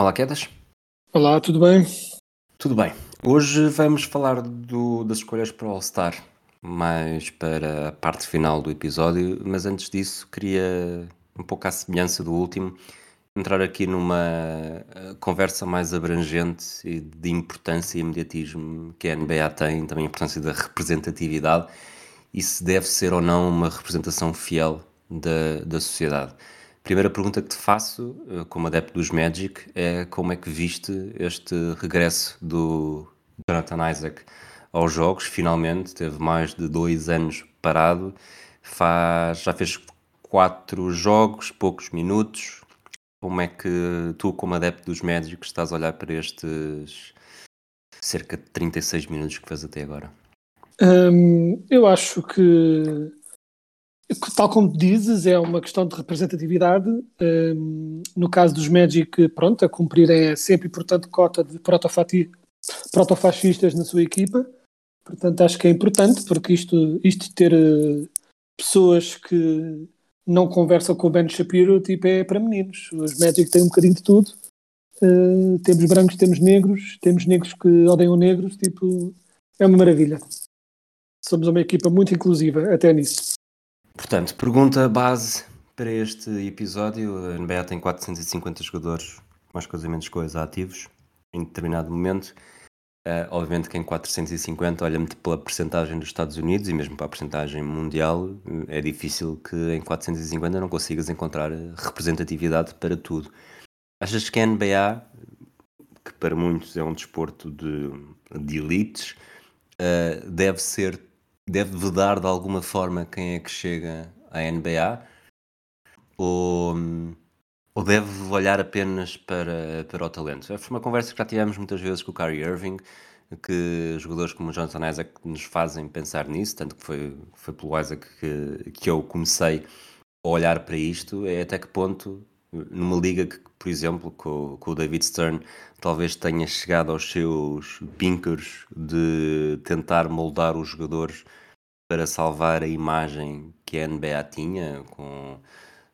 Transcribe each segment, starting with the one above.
Olá, Quedas. Olá, tudo bem? Tudo bem. Hoje vamos falar do- das escolhas para o All-Star, mais para a parte final do episódio, mas antes disso queria, um pouco à semelhança do último, entrar aqui numa eh, conversa mais abrangente e de importância e imediatismo que a NBA tem, também a importância da representatividade e se deve ser ou não uma representação fiel da, da sociedade. Primeira pergunta que te faço, eh, como adepto dos Magic, é como é que viste este regresso do Jonathan Isaac aos jogos? Finalmente, teve mais de dois anos parado, faz, já fez quatro jogos, poucos minutos. Como é que tu, como adepto dos Magic, estás a olhar para estes cerca de 36 minutos que fez até agora? Hum, eu acho que, que, tal como dizes, é uma questão de representatividade. Hum, no caso dos Magic, pronto, a cumprirem é sempre importante cota de protofascistas na sua equipa. Portanto, acho que é importante, porque isto, isto de ter eh, pessoas que não conversam com o Ben Shapiro, tipo, é para meninos. Os Magic têm um bocadinho de tudo. Eh, temos brancos, temos negros, temos negros que odeiam negros, tipo, é uma maravilha. Somos uma equipa muito inclusiva, até nisso. Portanto, pergunta base para este episódio. A NBA tem 450 jogadores, mais coisa menos coisa, ativos em determinado momento. Uh, obviamente que em 450, olha-me pela percentagem dos Estados Unidos e mesmo para a percentagem mundial, é difícil que em 450 não consigas encontrar representatividade para tudo. Achas que a NBA, que para muitos é um desporto de, de elites, uh, deve ser deve vedar de alguma forma quem é que chega à NBA ou, ou deve olhar apenas para, para o talento? Foi uma conversa que já tivemos muitas vezes com o Kyrie Irving, que jogadores como o Jonathan Isaac nos fazem pensar nisso, tanto que foi, foi pelo Isaac que, que eu comecei a olhar para isto, é até que ponto, numa liga que, por exemplo, com, com o David Stern, talvez tenha chegado aos seus pinkers de tentar moldar os jogadores para salvar a imagem que a NBA tinha com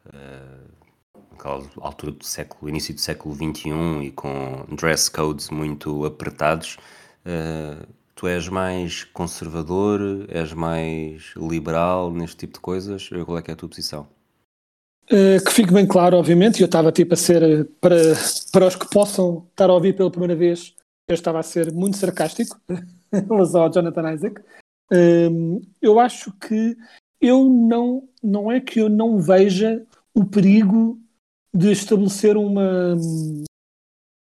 uh, aquela altura do século, início do século XXI e com dress codes muito apertados. Uh, tu és mais conservador, és mais liberal neste tipo de coisas? Qual é que é a tua posição? Uh, que fique bem claro, obviamente, eu estava tipo a ser, para, para os que possam estar a ouvir pela primeira vez, eu estava a ser muito sarcástico em ao Jonathan Isaac. Um, eu acho que eu não, não é que eu não veja o perigo de estabelecer uma,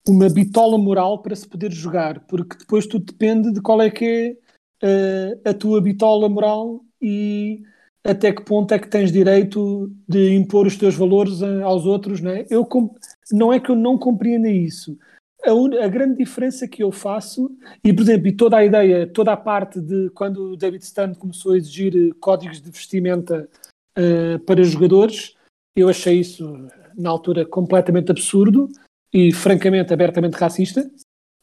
uma bitola moral para se poder jogar, porque depois tudo depende de qual é que é uh, a tua bitola moral e até que ponto é que tens direito de impor os teus valores aos outros, não é? Eu, não é que eu não compreenda isso, a, a, grande diferença que eu faço, e por exemplo, e toda a ideia, toda a parte de quando o David Stern começou a exigir códigos de vestimenta uh, para jogadores, eu achei isso na altura completamente absurdo e francamente abertamente racista,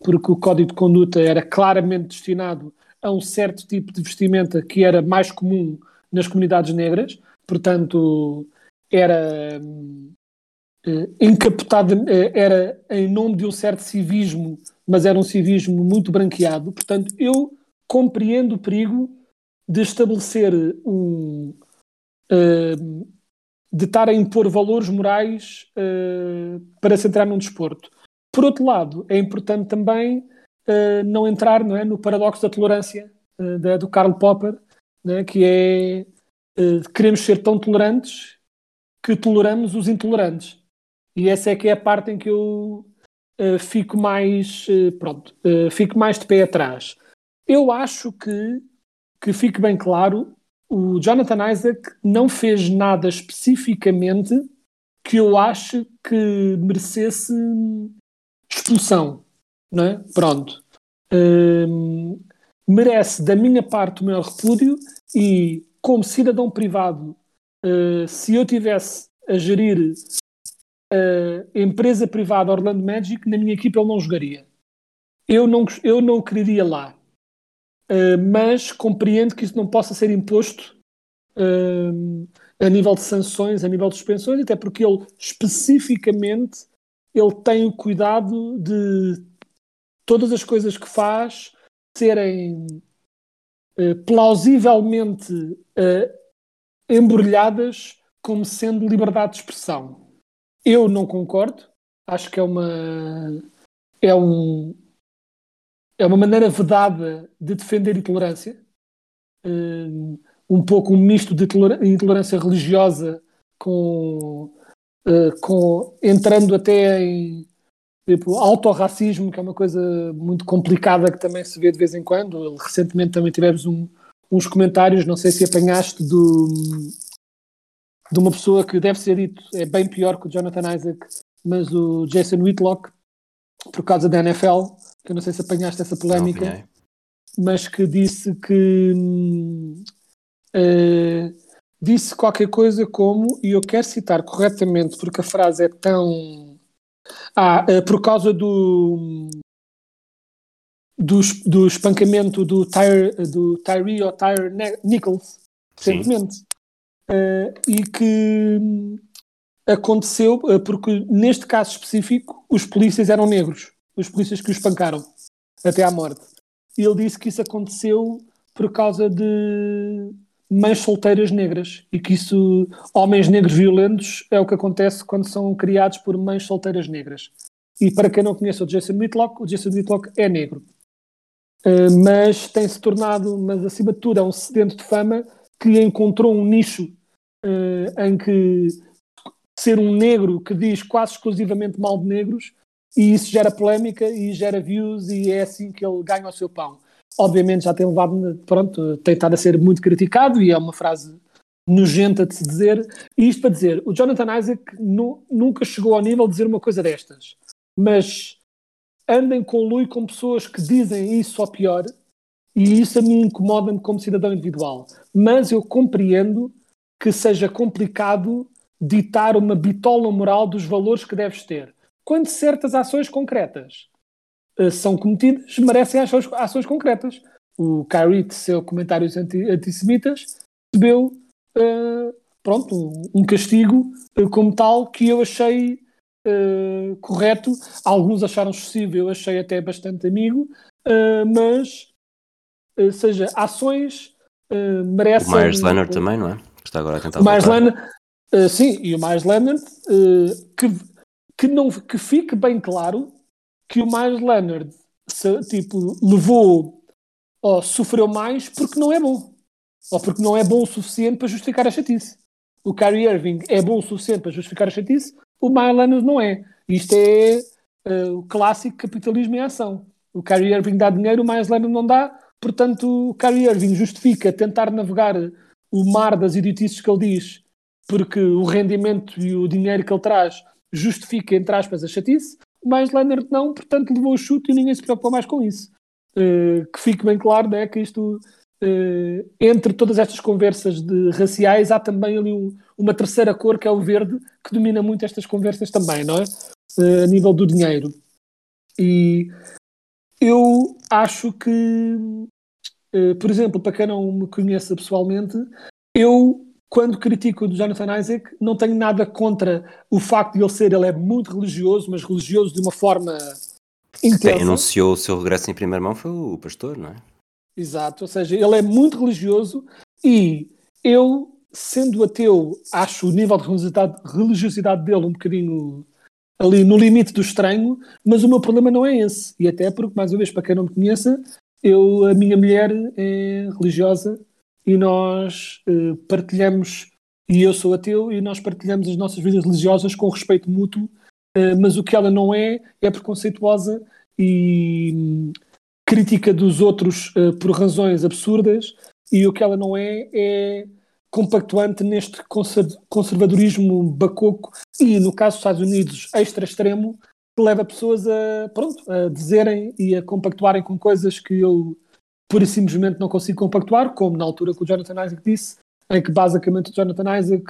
porque o código de conduta era claramente destinado a um certo tipo de vestimenta que era mais comum nas comunidades negras, portanto era Uh, encapotado, uh, era em nome de um certo civismo, mas era um civismo muito branqueado. Portanto, eu compreendo o perigo de estabelecer um. Uh, de estar a impor valores morais para se entrar num desporto. Por outro lado, é importante também não entrar não é, no paradoxo da tolerância do Karl Popper, né, que é queremos ser tão tolerantes que toleramos os intolerantes. E essa é que é a parte em que eu uh, fico mais, uh, pronto, uh, fico mais de pé atrás. Eu acho que que fique bem claro, o Jonathan Isaac não fez nada especificamente que eu ache que merecesse expulsão, não é? Pronto. Hum, merece da minha parte o maior repúdio e como cidadão privado, uh, se eu tivesse a gerir a empresa privada Orlando Magic, na minha equipa ele não jogaria. Eu não, eu não o quereria lá. Uh, mas compreendo que isso não possa ser imposto uh, a nível de sanções, a nível de suspensões, até porque ele especificamente ele tem o cuidado de todas as coisas que faz serem uh, plausivelmente embrulhadas como sendo liberdade de expressão. Eu não concordo, acho que é uma é um é uma maneira vedada de defender intolerância, um, um pouco um misto de intolerância religiosa com, uh, com entrando até em tipo, autorracismo, que é uma coisa muito complicada que também se vê de vez em quando. Recentemente também tivemos um, uns comentários, não sei se apanhaste, do, de uma pessoa que deve ser dito, é bem pior que o Jonathan Isaac, mas o Jason Whitlock, por causa da NFL, que eu não sei se apanhaste essa polémica, mas que disse que uh, disse qualquer coisa como, e eu quero citar corretamente porque a frase é tão. Ah, uh, por causa do. Do, do espancamento do, Tyre, do Tyree ou Tyre Nichols recentemente e que aconteceu porque neste caso específico os polícias eram negros os polícias que o espancaram até à morte. E ele disse que isso aconteceu por causa de mães solteiras negras e que isso, homens negros violentos, é o que acontece quando são criados por mães solteiras negras. E para quem não conhece o Jason Whitlock, o Jason Whitlock é negro. Uh, mas tem-se tornado, mas acima de tudo, é um sedento de fama que encontrou um nicho uh, em que ser um negro que diz quase exclusivamente mal de negros e isso gera polémica e gera views e é assim que ele ganha o seu pão. Obviamente já tem levado, pronto, tem estado a ser muito criticado e é uma frase nojenta de se dizer. E isto para dizer, o Jonathan Isaac nu, nunca chegou ao nível de dizer uma coisa destas, mas andem com Lui com pessoas que dizem isso ou pior e isso a mim incomoda-me como cidadão individual. Mas eu compreendo que seja complicado ditar uma bitola moral dos valores que deves ter quando certas ações concretas uh, são cometidas, merecem ações, ações concretas. O Kyrie, de seu comentários anti, antissemitas, recebeu uh, pronto, um, um castigo uh, como tal que eu achei correto. Alguns acharam excessivo, eu achei até bastante amigo, mas, seja, ações merecem... O Myers Leonard também, não é? Está agora a tentar o Myers Leonard, sim, e o Myers Leonard, que que, não, que fique bem claro que o Miles Leonard se, tipo, levou ou sofreu mais porque não é bom. Ou porque não é bom o suficiente para justificar a chatice. O Kyrie Irving é bom o suficiente para justificar a chatice, o Miles Leonard não é. Isto é uh, o clássico capitalismo em ação. O Kyrie Irving dá dinheiro, o Miles Leonard não dá, portanto o Kyrie Irving justifica tentar navegar o mar das idiotices que ele diz porque o rendimento e o dinheiro que ele traz justifica, entre aspas, a chatice, mas Leonard não, portanto levou o chute e ninguém se preocupou mais com isso. Uh, que fique bem claro né, que isto, uh, entre todas estas conversas de raciais, há também ali um, uma terceira cor, que é o verde, que domina muito estas conversas também, não é? Uh, a nível do dinheiro. E eu acho que, por exemplo, para quem não me conheça pessoalmente, eu quando critico o Jonathan Isaac, não tenho nada contra o facto de ele ser, ele é muito religioso, mas religioso de uma forma intensa. Quem anunciou o seu regresso em primeira mão foi o pastor, não é? Exato, ou seja, ele é muito religioso e eu, sendo ateu, acho o nível de religiosidade, religiosidade dele um bocadinho ali no limite do estranho, mas o meu problema não é esse. E até porque, mais uma vez, para quem não me conheça, eu, a minha mulher é religiosa e nós uh, partilhamos, e eu sou ateu, e nós partilhamos as nossas vidas religiosas com respeito mútuo, uh, mas o que ela não é, é preconceituosa e um, crítica dos outros uh, por razões absurdas e o que ela não é é compactuante neste conservadorismo bacoco e, no caso dos Estados Unidos, extra-extremo, que leva pessoas a, pronto, a dizerem e a compactuarem com coisas que eu pura e simplesmente não consigo compactuar, como na altura que o Jonathan Isaac disse, em que basicamente o Jonathan Isaac,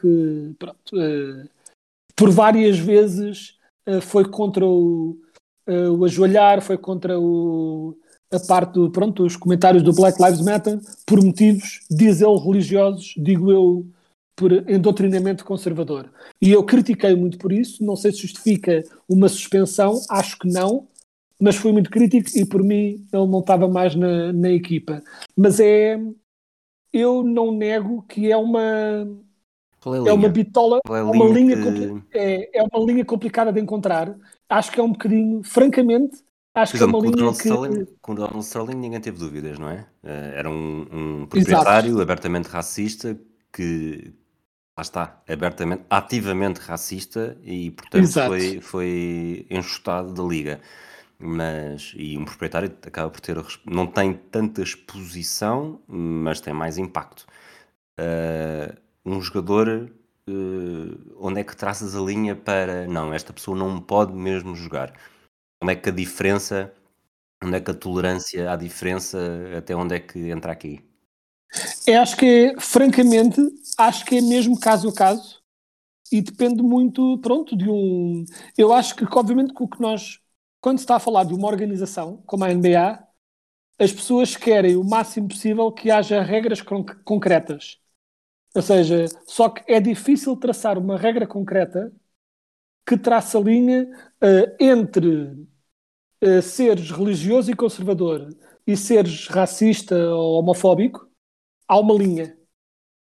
pronto, uh, por várias vezes uh, foi contra o, o ajoelhar, foi contra o, a parte pronto, os comentários do Black Lives Matter, por motivos, diz ele, religiosos, digo eu, por endoctrinamento conservador. E eu critiquei muito por isso, não sei se justifica uma suspensão, acho que não, mas fui muito crítico e por mim ele não estava mais na, na equipa. Mas é. Eu não nego que é uma. É, é, uma bitola, é uma linha que... é, é uma linha complicada de encontrar. Acho que é um bocadinho, francamente, acho que é uma linha que... Sterling, com o Donald Sterling ninguém teve dúvidas, não é? Eh, era um, um proprietário Exato. abertamente racista que, lá está, abertamente, ativamente racista e, portanto, foi, foi enxutado da liga mas e um proprietário acaba por ter não tem tanta exposição, mas tem mais impacto. Uh, um jogador, uh, onde é que traças a linha para não, esta pessoa não pode mesmo jogar? Onde é que a diferença, onde é que a tolerância à diferença, até onde é que entra aqui? É, acho que, francamente, acho que é mesmo caso a caso e depende muito, pronto, de um. Eu acho que, obviamente, que o que nós quando se está a falar de uma organização como a NBA, as pessoas querem o máximo possível que haja regras concretas. Ou seja, só que é difícil traçar uma regra concreta que traça a linha uh, entre uh, seres religioso e conservador e seres racista ou homofóbico. Há uma linha.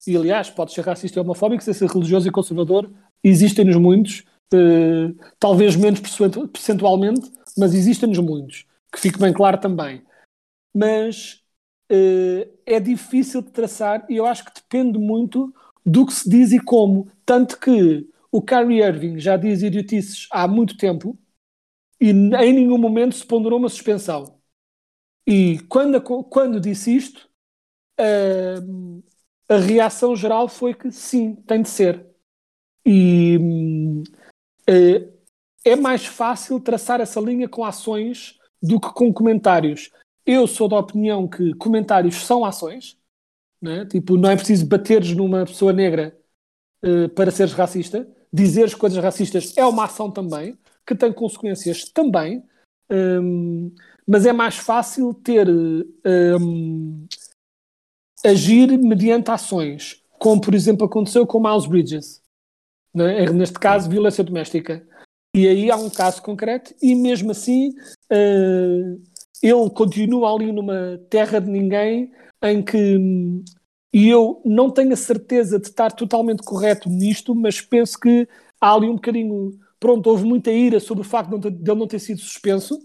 E aliás, pode ser racista e homofóbico, ser religioso e conservador, existem-nos muitos, uh, talvez menos percentualmente, mas existem-nos muitos, que fique bem claro também. Mas uh, é difícil de traçar e eu acho que depende muito do que se diz e como. Tanto que o Kyrie Irving já diz idiotices há muito tempo e em nenhum momento se ponderou uma suspensão. E quando, quando disse isto, a reação geral foi que sim, tem de ser. E uh, é mais fácil traçar essa linha com ações do que com comentários. Eu sou da opinião que comentários são ações, né? tipo, não é preciso bateres numa pessoa negra uh, para seres racista. Dizeres coisas racistas é uma ação também, que tem consequências também, um, mas é mais fácil ter um, agir mediante ações, como por exemplo aconteceu com Miles Bridges, né? neste caso, violência doméstica. E aí há um caso concreto, e mesmo assim uh, ele continua ali numa terra de ninguém em que. E eu não tenho a certeza de estar totalmente correto nisto, mas penso que há ali um bocadinho. Pronto, houve muita ira sobre o facto de ele não ter sido suspenso,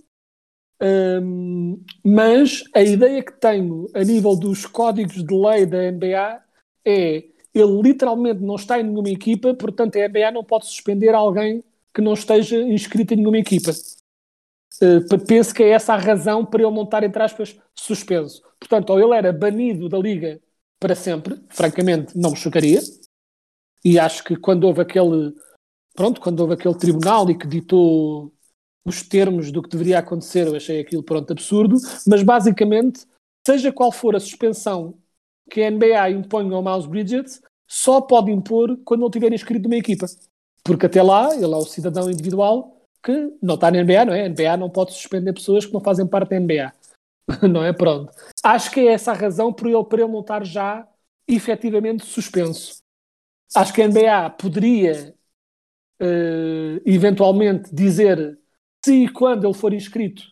um, mas a ideia que tenho a nível dos códigos de lei da NBA é ele literalmente não está em nenhuma equipa, portanto a NBA não pode suspender alguém que não esteja inscrito em nenhuma equipa. Uh, penso que é essa a razão para ele montar, entre aspas, suspenso. Portanto, ou ele era banido da Liga para sempre, francamente, não me chocaria. E acho que quando houve aquele. Pronto, quando houve aquele tribunal e que ditou os termos do que deveria acontecer, eu achei aquilo, pronto, absurdo. Mas basicamente, seja qual for a suspensão que a NBA impõe ao Miles Bridges, só pode impor quando ele estiver inscrito numa equipa. Porque até lá, ele é o cidadão individual que não está na NBA, não é? A NBA não pode suspender pessoas que não fazem parte da NBA. não é? Pronto. Acho que é essa a razão por ele, para ele não estar já efetivamente suspenso. Acho que a NBA poderia uh, eventualmente dizer se e quando ele for inscrito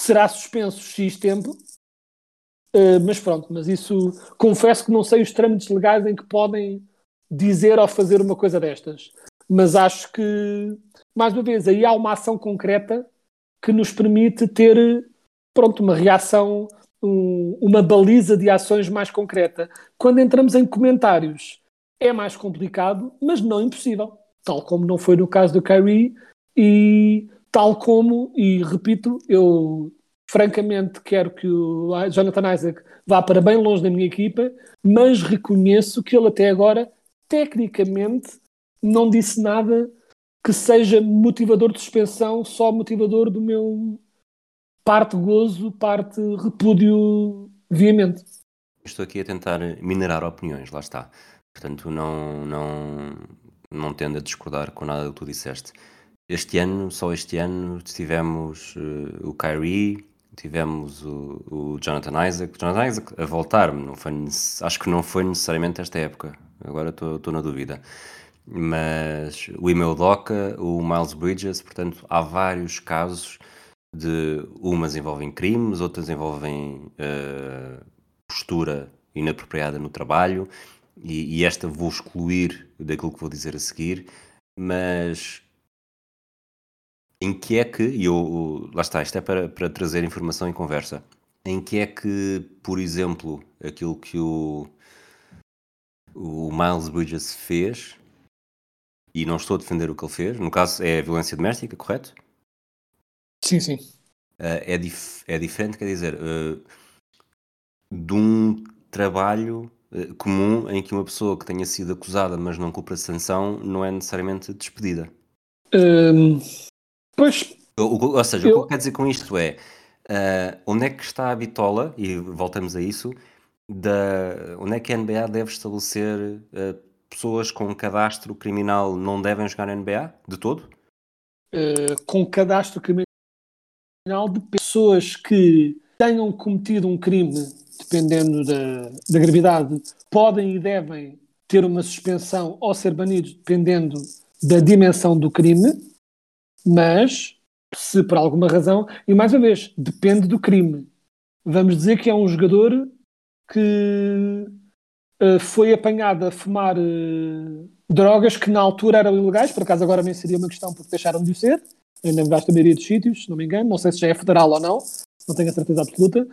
será suspenso X tempo. Uh, mas pronto, mas isso confesso que não sei os trâmites legais em que podem dizer ou fazer uma coisa destas. Mas acho que, mais uma vez, aí há uma ação concreta que nos permite ter, pronto, uma reação, um, uma baliza de ações mais concreta. Quando entramos em comentários, é mais complicado, mas não impossível. Tal como não foi no caso do Kyrie e tal como, e repito, eu francamente quero que o Jonathan Isaac vá para bem longe da minha equipa, mas reconheço que ele até agora, tecnicamente, não disse nada que seja motivador de suspensão, só motivador do meu parte gozo, parte repúdio veemente. Estou aqui a tentar minerar opiniões, lá está. Portanto, não, não, não tendo a discordar com nada do que tu disseste. Este ano, só este ano, tivemos uh, o Kyrie, tivemos o, o, Jonathan Isaac. O Jonathan Isaac a voltar-me, não foi, acho que não foi necessariamente esta época. Agora estou na dúvida mas o Email Doca, o Miles Bridges, portanto, há vários casos de umas envolvem crimes, outras envolvem uh, postura inapropriada no trabalho, e, e, esta vou excluir daquilo que vou dizer a seguir, mas em que é que, e eu, lá está, isto é para, para trazer informação e conversa, em que é que, por exemplo, aquilo que o, o Miles Bridges fez e não estou a defender o que ele fez. No caso, é violência doméstica, correto? Sim, sim. Uh, é, dif é diferente, quer dizer, uh, de um trabalho uh, comum em que uma pessoa que tenha sido acusada, mas não cumpre a sanção, não é necessariamente despedida. Um, pois. Ou, ou seja, eu... o que eu quero dizer com isto é onde é que está a bitola, e voltamos a isso, da, onde é que a NBA deve estabelecer pessoas com cadastro criminal não devem jogar na NBA de todo? Uh, com cadastro criminal de pessoas que tenham cometido um crime, dependendo da, da gravidade, podem e devem ter uma suspensão ou ser banidos, dependendo da dimensão do crime, mas se por alguma razão, e mais uma vez, depende do crime. Vamos dizer que é um jogador que eh, foi apanhado a fumar uh, drogas que na altura eram ilegais, por acaso agora nem seria uma questão porque deixaram de o ser, ainda vasta maioria dos sítios, se não me engano, não sei se já é federal ou não, não tenho a certeza absoluta.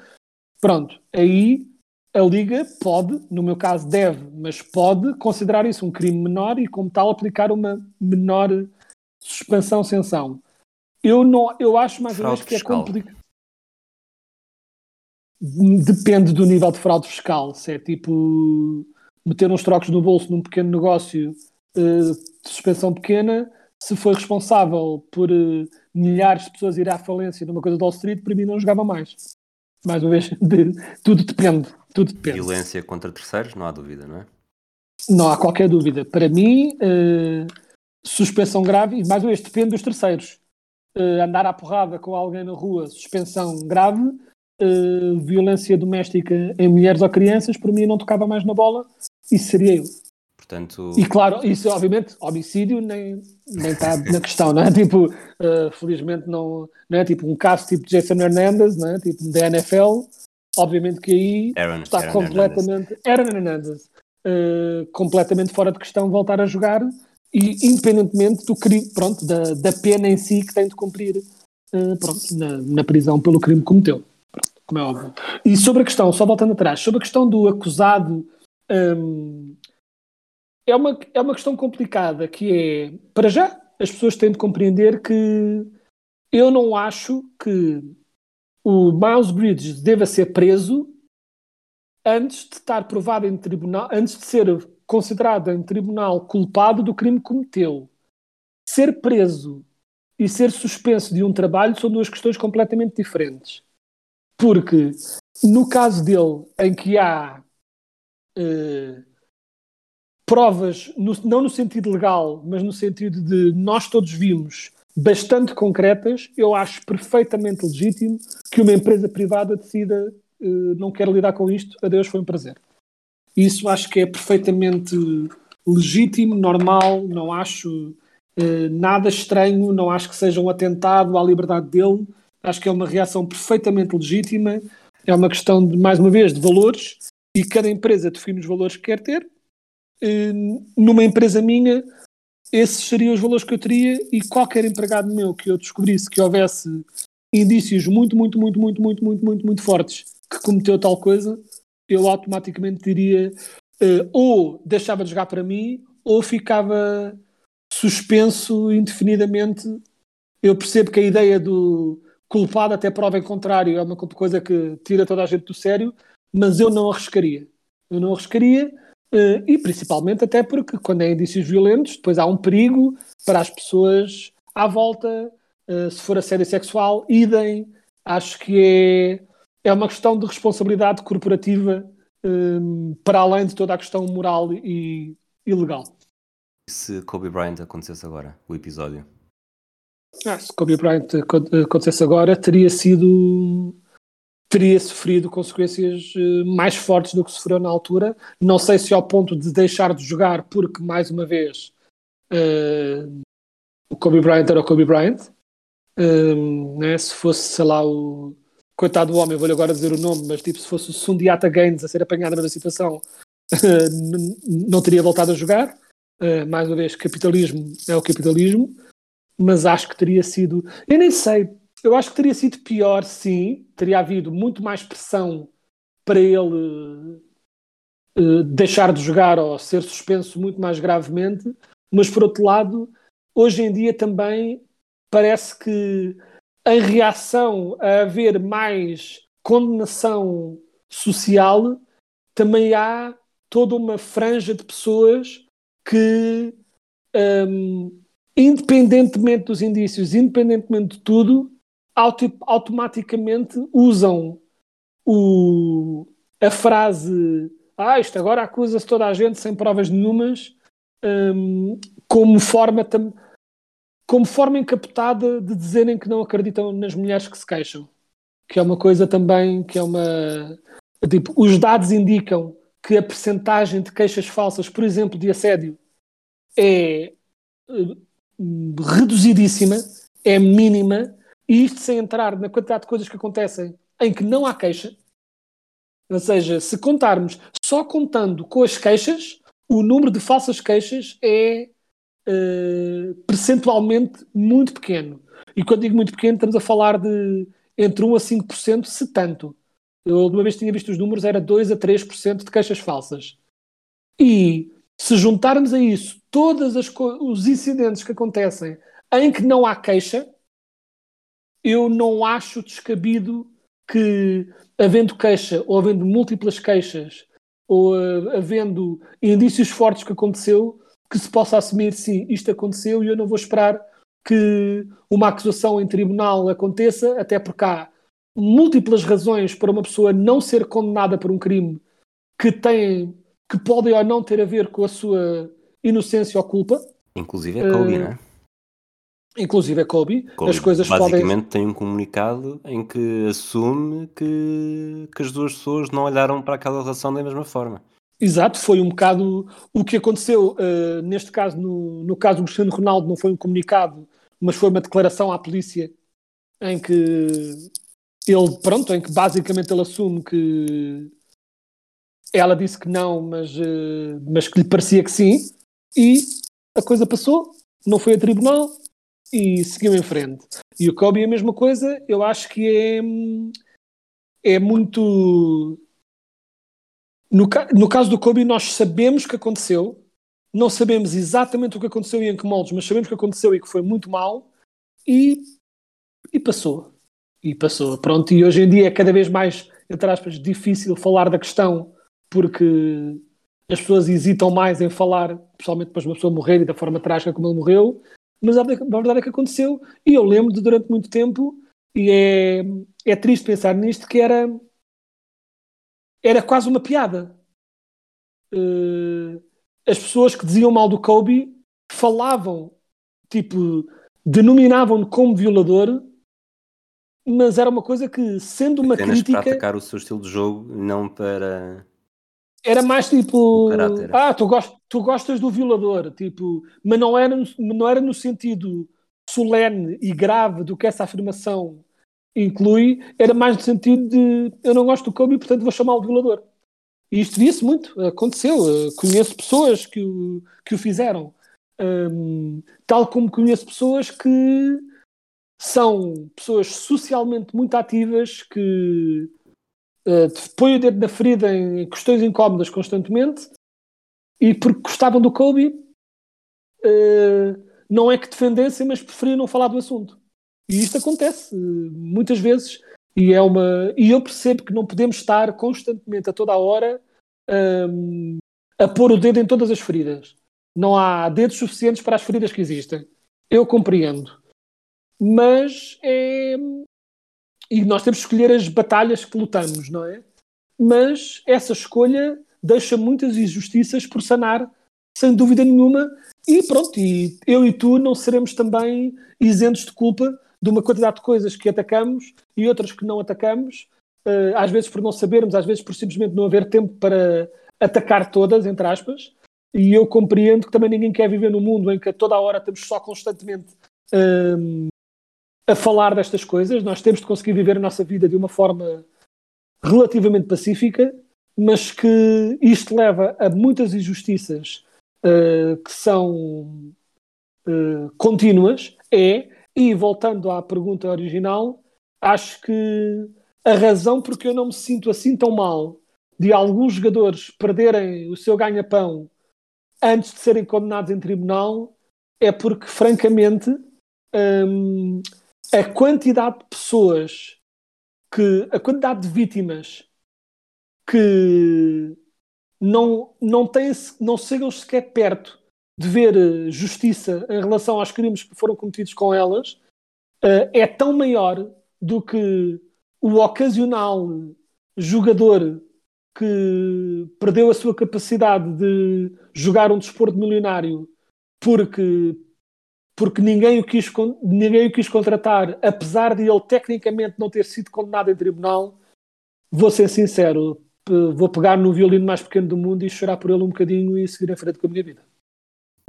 Pronto, aí a Liga pode, no meu caso deve, mas pode considerar isso um crime menor e como tal aplicar uma menor suspensão sanção. Eu não, eu acho mais ou menos que é complicado. Depende do nível de fraude fiscal. Se é tipo meter uns trocos no bolso num pequeno negócio uh, de suspensão pequena, se foi responsável por uh, milhares de pessoas ir à falência numa coisa de Wall Street, para mim não jogava mais. Mais uma vez, de, tudo depende. Tudo depende. Violência contra terceiros, não há dúvida, não é? Não há qualquer dúvida. Para mim, uh, suspensão grave, e mais uma vez, depende dos terceiros. andar à porrada com alguém na rua, suspensão grave uh, violência doméstica em mulheres ou crianças, por mim não tocava mais na bola, isso seria eu. Portanto... E claro, isso obviamente, homicídio nem, nem está na questão, não é? Tipo, uh, felizmente não, não é tipo um caso tipo Jason Hernandez, não é? Tipo da NFL, obviamente que aí Aaron, está Aaron completamente Aaron Hernandez, uh, completamente fora de questão voltar a jogar e independentemente do crime, pronto, da, da pena em si que tem de cumprir uh, pronto, na, na prisão pelo crime que cometeu como é óbvio. E sobre a questão, só voltando atrás, sobre a questão do acusado, hum, é, uma, é uma questão complicada, que é, para já, as pessoas têm de compreender que eu não acho que o Miles Bridges deva ser preso antes de estar provado em tribunal, antes de ser considerado em tribunal culpado do crime que cometeu. Ser preso e ser suspenso de um trabalho são duas questões completamente diferentes. Porque no caso dele, em que há uh, provas, no, não no sentido legal, mas no sentido de nós todos vimos, bastante concretas, eu acho perfeitamente legítimo que uma empresa privada decida uh, não quer lidar com isto, adeus, foi um prazer. Isso acho que é perfeitamente legítimo, normal, não acho uh, nada estranho, não acho que seja um atentado à liberdade dele, Acho que é uma reação perfeitamente legítima. É uma questão, de, mais uma vez, de valores e cada empresa define os valores que quer ter. Numa empresa minha, esses seriam os valores que eu teria e qualquer empregado meu que eu descobrisse que houvesse indícios muito, muito, muito, muito, muito, muito, muito, muito fortes que cometeu tal coisa, eu automaticamente diria uh, ou deixava de jogar para mim ou ficava suspenso indefinidamente. Eu percebo que a ideia do culpado até prova em contrário, é uma coisa que tira toda a gente do sério, mas eu não arriscaria. Eu não arriscaria, eh, e principalmente até porque quando é indícios violentos, depois há um perigo para as pessoas à volta, eh, se for assédio sexual, idem. Acho que é, é uma questão de responsabilidade corporativa um, para além de toda a questão moral e, e legal. Se Kobe Bryant acontecesse agora, o episódio? Ah, se Kobe Bryant acontecesse agora, teria sido. teria sofrido consequências eh, mais fortes do que sofreu na altura. Não sei se ao ponto de deixar de jogar, porque, mais uma vez, uh, o Kobe Bryant era o Kobe Bryant. Um, né? Se fosse, sei lá, o coitado do homem, vou-lhe agora dizer o nome, mas tipo, se fosse o Sundiata Gaines a ser apanhado na situação, não teria voltado a jogar. Uh, mais uma vez, capitalismo é o capitalismo, mas acho que teria sido. Eu nem sei, eu acho que teria sido pior, sim. Teria havido muito mais pressão para ele uh, deixar de jogar ou ser suspenso muito mais gravemente, mas por outro lado, hoje em dia também parece que em reação a haver mais condenação social, também há toda uma franja de pessoas que, um, independentemente dos indícios, independentemente de tudo, auto automaticamente usam o, a frase ah, isto agora acusa-se toda a gente sem provas nenhumas um, como forma também como forma encapotada de dizerem que não acreditam nas mulheres que se queixam. Que é uma coisa também que é uma. Tipo, os dados indicam que a percentagem de queixas falsas, por exemplo, de assédio, é uh, reduzidíssima, é mínima, e isto sem entrar na quantidade de coisas que acontecem em que não há queixa. Ou seja, se contarmos só contando com as queixas, o número de falsas queixas é uh, percentualmente muito pequeno. E quando digo muito pequeno, estamos a falar de entre 1 a 5%, se tanto. Eu, de uma vez tinha visto os números, era 2 a 3% de queixas falsas. E se juntarmos a isso todos os incidentes que acontecem em que não há queixa, eu não acho descabido que, havendo queixa ou havendo múltiplas queixas ou uh, havendo indícios fortes que aconteceu, que se possa assumir, sim, isto aconteceu e eu não vou esperar que uma acusação em tribunal aconteça, até porque há múltiplas razões para uma pessoa não ser condenada por um crime que tem que podem ou não ter a ver com a sua inocência ou culpa. Inclusive é Kobe, uh, não é? Inclusive é Kobe. Kobe as coisas basicamente podem... tem um comunicado em que assume que, que as duas pessoas não olharam para aquela relação da mesma forma. Exato, foi um bocado o que aconteceu uh, neste caso, no, no caso do Cristiano Ronaldo, não foi um comunicado, mas foi uma declaração à polícia em que ele, pronto, em que basicamente ele assume que ela disse que não, mas, uh, mas que lhe parecia que sim, e a coisa passou, não foi a tribunal e seguiu em frente. E o Kobe é a mesma coisa, eu acho que é, é muito no, no caso do Kobe, nós sabemos que aconteceu, não sabemos exatamente o que aconteceu e em que moldes, mas sabemos que aconteceu e que foi muito mal e, e passou. E passou. Pronto, e hoje em dia é cada vez mais, entre aspas, difícil falar da questão porque as pessoas hesitam mais em falar, principalmente depois de uma pessoa morrer e da forma trágica como ele morreu, mas a verdade é que aconteceu e eu lembro de durante muito tempo e é, é triste pensar nisto que era era quase uma piada. Uh, as pessoas que diziam mal do Kobe falavam, tipo, denominavam-no como violador, mas era uma coisa que, sendo uma Apenas crítica. para atacar o seu estilo de jogo, não para. Era mais tipo. Ah, tu, gost, tu gostas do violador, tipo, mas não era, não era no sentido solene e grave do que essa afirmação inclui, era mais no sentido de eu não gosto do Kobe, portanto vou chamá-lo de violador. E isto via-se muito, aconteceu. Conheço pessoas que o, que o fizeram. Um, tal como conheço pessoas que são pessoas socialmente muito ativas, que uh, põem o dedo na ferida em questões incómodas constantemente e porque gostavam do Kobe, uh, não é que defendessem, mas preferiam não falar do assunto. E isto acontece uh, muitas vezes. E, é uma, e eu percebo que não podemos estar constantemente, a toda a hora, um, a pôr o dedo em todas as feridas. Não há dedos suficientes para as feridas que existem. Eu compreendo. Mas é. E nós temos que escolher as batalhas que lutamos, não é? Mas essa escolha deixa muitas injustiças por sanar, sem dúvida nenhuma. E pronto, e eu e tu não seremos também isentos de culpa de uma quantidade de coisas que atacamos e outras que não atacamos, uh, às vezes por não sabermos, às vezes por simplesmente não haver tempo para atacar todas, entre aspas. E eu compreendo que também ninguém quer viver num mundo em que toda a hora estamos só constantemente um, a falar destas coisas. Nós temos de conseguir viver a nossa vida de uma forma relativamente pacífica, mas que isto leva a muitas injustiças uh, que são uh, contínuas. É, e voltando à pergunta original, acho que a razão porque eu não me sinto assim tão mal de alguns jogadores perderem o seu ganha-pão antes de serem condenados em tribunal é porque, francamente, hum, a quantidade de pessoas que a quantidade de vítimas que não, não, têm, não chegam sequer perto de ver eh, justiça em relação aos crimes que foram cometidos com elas uh, é tão maior do que o ocasional jogador que perdeu a sua capacidade de jogar um desporto milionário porque, porque ninguém, o quis, ninguém o quis contratar, apesar de ele tecnicamente não ter sido condenado em tribunal, vou ser sincero, vou pegar no violino mais pequeno do mundo e chorar por ele um bocadinho e seguir em frente com a minha vida.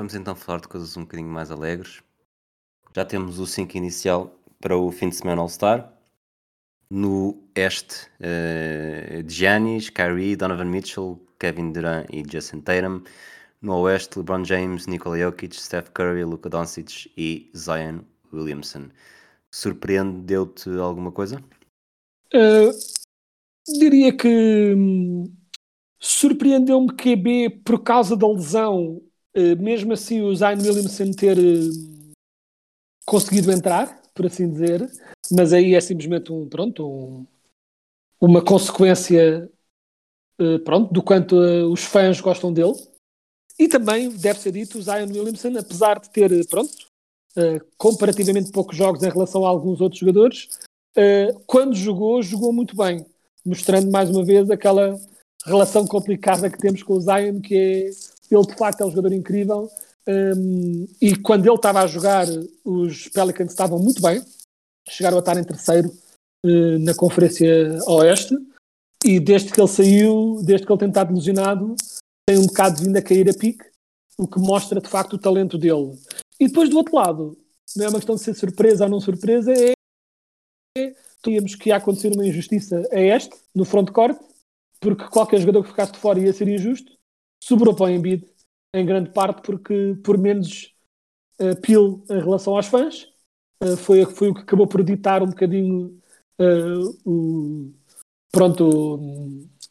Vamos então falar de coisas um bocadinho mais alegres. Já temos o 5 inicial para o fim de semana All-Star. No este, uh, Giannis, Kyrie, Donovan Mitchell, Kevin Durant e Jason Tatum. No oeste, LeBron James, Nikola Jokic, Steph Curry, Luka Doncic e Zion Williamson. Surpreendeu-te alguma coisa? Uh, diria que hum, surpreendeu-me QB por causa da lesão, mesmo assim o Zion Williamson ter uh, conseguido entrar, por assim dizer mas aí é simplesmente um, pronto, um, uma consequência uh, pronto, do quanto os fãs gostam dele. E também, deve ser dito, o Zion Williamson, apesar de ter pronto, comparativamente poucos jogos em relação a alguns outros jogadores, quando jogou, jogou muito bem, mostrando mais uma vez aquela relação complicada que temos com o Zion, que é ele de facto é um jogador incrível. Um, e quando ele estava a jogar, os Pelicans estavam muito bem, chegaram a estar em terceiro uh, na Conferência Oeste e desde que ele saiu, desde que ele tem estado lesionado, tem um bocado vindo a cair a pique, o que mostra de facto o talento dele. E depois do outro lado, não é uma questão de ser surpresa ou não surpresa, é, tínhamos que ia acontecer uma injustiça a este, no frontcourt, porque qualquer jogador que ficasse de fora ia ser injusto, sobrou para o Embiid, em grande parte porque por menos uh, peel em relação aos fãs, uh, foi, foi o que acabou por ditar um bocadinho uh, o, pronto,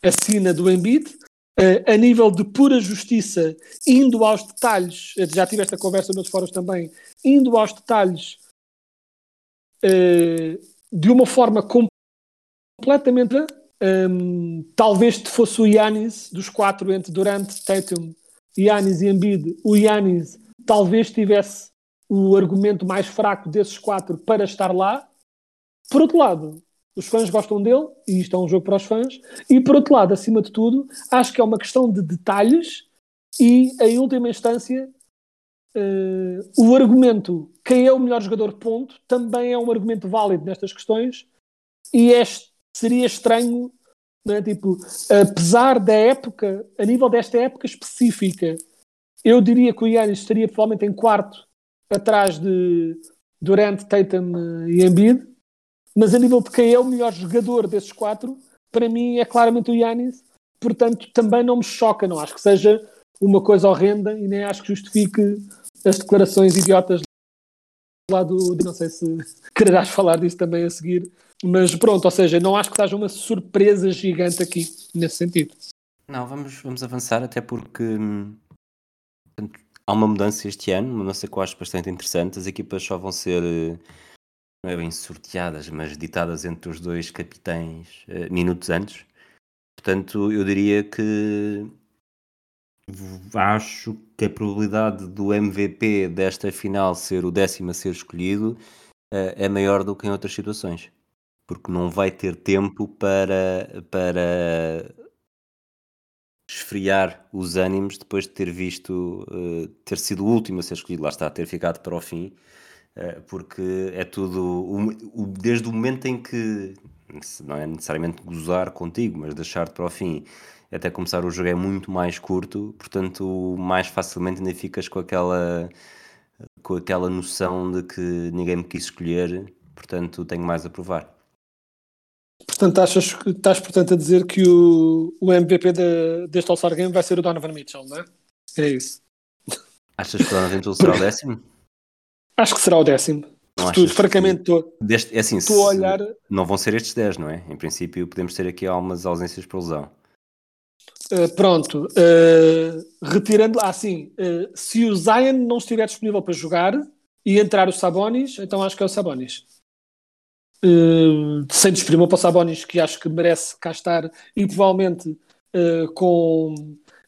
a sina do Embiid. Uh, a nível de pura justiça, indo aos detalhes, já tive esta conversa nos fóruns também, indo aos detalhes de uma forma completamente. Um, talvez fosse o Yannis dos quatro entre Durant, Tatum, Yannis e Embiid, o Yannis talvez tivesse o argumento mais fraco desses quatro para estar lá. Por outro lado, os fãs gostam dele, e isto é um jogo para os fãs. E por outro lado, acima de tudo, acho que é uma questão de detalhes e, em última instância, uh, o argumento quem é o melhor jogador, ponto, também é um argumento válido nestas questões. E é, seria estranho, né, tipo, apesar da época, a nível desta época específica, eu diria que o Yannis estaria provavelmente em quarto atrás de Durant, Tatum e Embiid, mas a nível de quem é o melhor jogador desses quatro, para mim é claramente o Yannis, portanto também não me choca, não acho que seja uma coisa horrenda e nem acho que justifique as declarações idiotas lá do. Não sei se quererás falar disso também a seguir, mas pronto, ou seja, não acho que seja uma surpresa gigante aqui nesse sentido. Não, vamos, vamos avançar, até porque hum, há uma mudança este ano, uma mudança que eu acho bastante interessante. As equipas só vão ser não é bem sorteadas, mas ditadas entre os dois capitães uh, minutos antes. Portanto, eu diria que acho que a probabilidade do MVP desta final ser o décimo a ser escolhido uh, é maior do que em outras situações, porque não vai ter tempo para, para esfriar os ânimos depois de ter visto uh, ter sido o último a ser escolhido, lá está, ter ficado para o fim, uh, porque é tudo desde o momento em que não é necessariamente gozar contigo, mas deixar-te para o fim até começar o jogo é muito mais curto, portanto mais facilmente ainda ficas com aquela com aquela noção de que ninguém me quis escolher, portanto tenho mais a provar. Portanto, achas que estás portanto a dizer que o, o MVP de, deste All-Star Game vai ser o Donovan Mitchell, não é? É isso. Achas que o Donovan Mitchell será o décimo? Acho que será o décimo. Não tu, francamente, estou é assim, a olhar. Não vão ser estes 10, não é? Em princípio, podemos ter aqui algumas ausências por lesão. Uh, pronto, uh, retirando assim, uh, se o Zion não estiver disponível para jogar e entrar os Sabonis, então acho que é o Sabonis. Uh, sem desprimor para o Sabonis, que acho que merece cá estar e provavelmente uh, com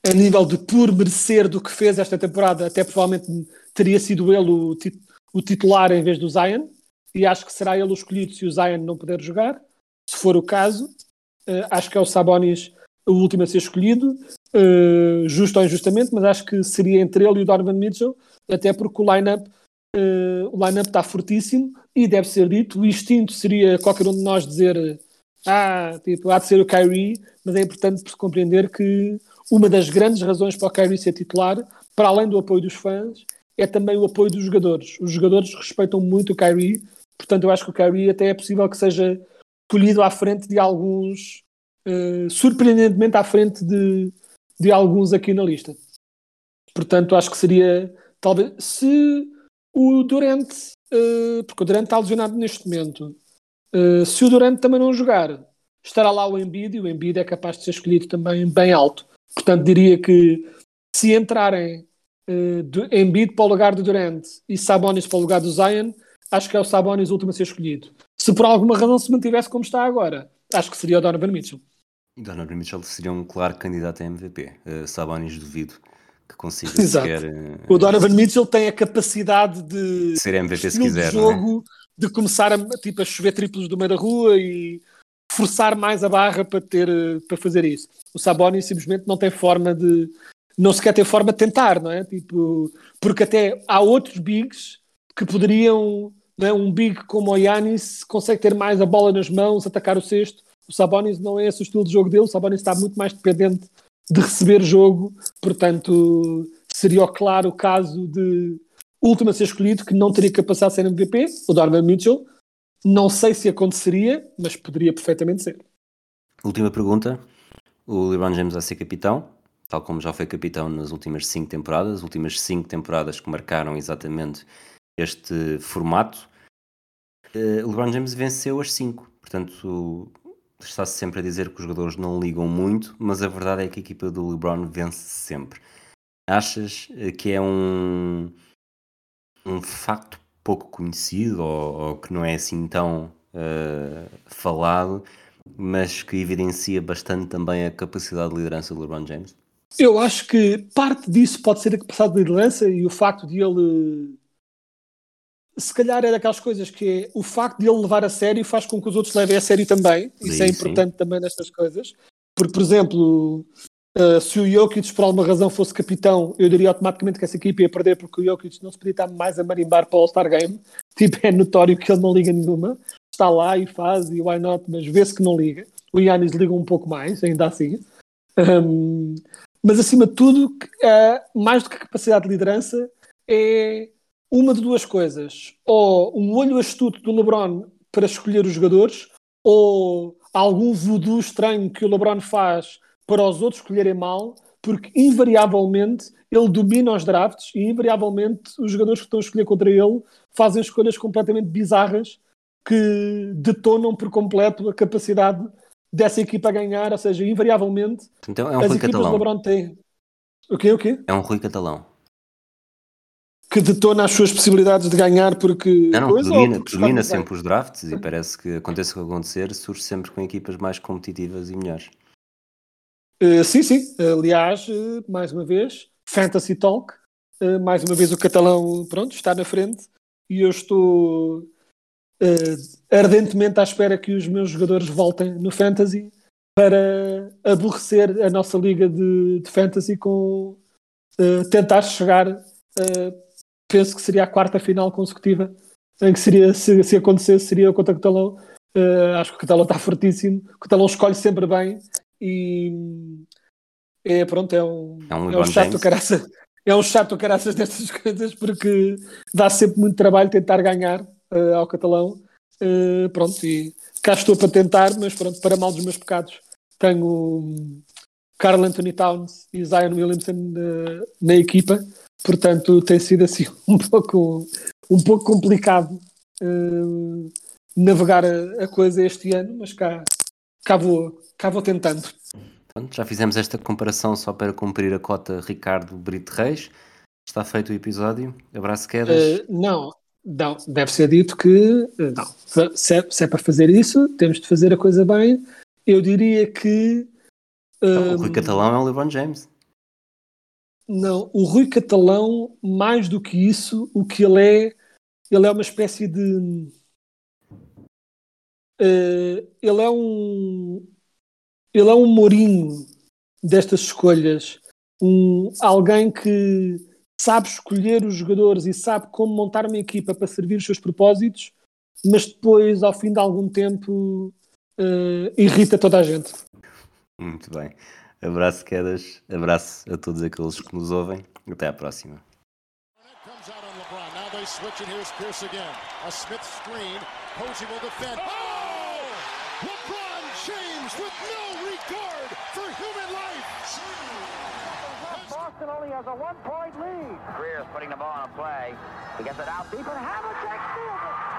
a nível de por merecer do que fez esta temporada, até provavelmente teria sido ele o, tit o titular em vez do Zion, e acho que será ele o escolhido se o Zion não puder jogar. Se for o caso, uh, acho que é o Sabonis o último a ser escolhido, justo ou injustamente, mas acho que seria entre ele e o Donovan Mitchell, até porque o line-up uh, o line-up está fortíssimo e deve ser dito. O instinto seria qualquer um de nós dizer ah, tipo, há de ser o Kyrie, mas é importante compreender que uma das grandes razões para o Kyrie ser titular, para além do apoio dos fãs, é também o apoio dos jogadores. Os jogadores respeitam muito o Kyrie, portanto, eu acho que o Kyrie até é possível que seja colhido à frente de alguns, uh, surpreendentemente à frente de, de alguns aqui na lista. Portanto, acho que seria talvez se o Durant, uh, porque o Durant está lesionado neste momento, uh, se o Durant também não jogar, estará lá o Embiid e o Embiid é capaz de ser escolhido também bem alto. Portanto, diria que se entrarem uh, Embiid para o lugar do Durant e Sabonis para o lugar do Zion, acho que é o Sabonis o último a ser escolhido. Se por alguma razão se mantivesse como está agora, acho que seria o Donovan Mitchell. Donovan Mitchell seria um claro candidato a MVP. Uh, Sabonis duvido que consiga Exato. Sequer, eh, o Donovan Mitchell tem a capacidade de ser MVP se quiser, de jogo, é? de começar a, tipo, a chover triplos do meio da rua e forçar mais a barra para ter eh, para fazer isso. O Sabonis simplesmente não tem forma de não sequer tem forma de tentar, não é? Tipo, porque até há outros bigs que poderiam, não é? um big como o Yanis consegue ter mais a bola nas mãos, atacar o cesto. O Sabonis não é esse o estilo de jogo dele, o Sabonis está muito mais dependente de receber jogo, portanto, seria o claro caso de último a ser escolhido que não teria capacidade de ser MVP, o Donovan Mitchell. Não sei se aconteceria, mas poderia perfeitamente ser. Última pergunta. O LeBron James vai ser capitão, tal como já foi capitão nas últimas cinco temporadas, as últimas cinco temporadas que marcaram exatamente este formato. Uh, o LeBron James venceu as cinco, portanto está-se sempre a dizer que os jogadores não ligam muito, mas a verdade é que a equipa do LeBron vence sempre. Achas eh, que é um, um facto pouco conhecido ou, ou que não é assim tão uh, falado, mas que evidencia bastante também a capacidade de liderança do LeBron James? Eu acho que parte disso pode ser a capacidade de liderança e o facto de ele se calhar é daquelas coisas que é, o facto de ele levar a sério faz com que os outros levem a sério também. Sim, Isso é importante sim. também nestas coisas. Porque, por exemplo, uh, se o Jokic por alguma razão fosse capitão, eu diria automaticamente que essa equipe ia perder porque o Jokic não se podia estar mais a marimbar para o All-Star Game. Tipo, é notório que ele não liga nenhuma. Está lá e faz e why not, mas vê-se que não liga. O Yannis liga um pouco mais, ainda assim. Um, mas acima de tudo, uh, mais do que capacidade de liderança, é uma de duas coisas. Ou um olho astuto do LeBron para escolher os jogadores, ou algum voodoo estranho que o LeBron faz para os outros escolherem mal, porque invariavelmente ele domina os drafts e invariavelmente os jogadores que estão a escolher contra ele fazem escolhas completamente bizarras que detonam por completo a capacidade dessa equipa a ganhar, ou seja, invariavelmente então, é um as equipas catalão. LeBron têm. O quê, o quê? É um Rui Catalão. Que detona as suas possibilidades de ganhar porque. Não, não, coisa, domina, porque domina sempre os drafts e parece que aconteça o que acontecer, surge sempre com equipas mais competitivas e melhores. Uh, sim, sim. Aliás, uh, mais uma vez, Fantasy Talk. Uh, mais uma vez o catalão, pronto, está na frente e eu estou ardentemente à espera que os meus jogadores voltem no Fantasy para aborrecer a nossa liga de, de Fantasy com tentar chegar, penso que seria a quarta final consecutiva, em que seria, se, se acontecesse, seria contra o Catalão. Uh, acho que o Catalão está fortíssimo, o Catalão escolhe sempre bem e é pronto, é um, É um é um chato James. caraça. É um chato caraças destas coisas porque dá sempre muito trabalho tentar ganhar uh, ao catalão. Uh, pronto, e cá estou para tentar, mas pronto, para mal dos meus pecados, tenho um, Carl Anthony Towns e Zion Williamson na equipa, portanto tem sido assim um pouco, um pouco complicado uh, navegar a, a coisa este ano, mas cá, cá, vou, cá vou tentando. Pronto, já fizemos esta comparação só para cumprir a cota Ricardo Brito Reis. Está feito o episódio. Abraço quedas. Uh, não, não, deve ser dito que uh, não. Se é, se é, para fazer isso, temos de fazer a coisa bem. Eu diria que. Então, o Rui Catalão é o LeBron James. Não, o Rui Catalão, mais do que isso, o que ele é, ele é uma espécie de. Uh, ele é um. Ele é um Mourinho destas escolhas. Um, alguém que sabe escolher os jogadores e sabe como montar uma equipa para servir os seus propósitos, mas depois, ao fim de algum tempo, uh, irrita toda a gente. Muito bem. Abraço, quedas. Abraço a todos aqueles que nos ouvem. Até à próxima. It. Oh! Boston only has a one-point lead. Greer's putting the ball on a play. He gets it out deep, and Havlicek steals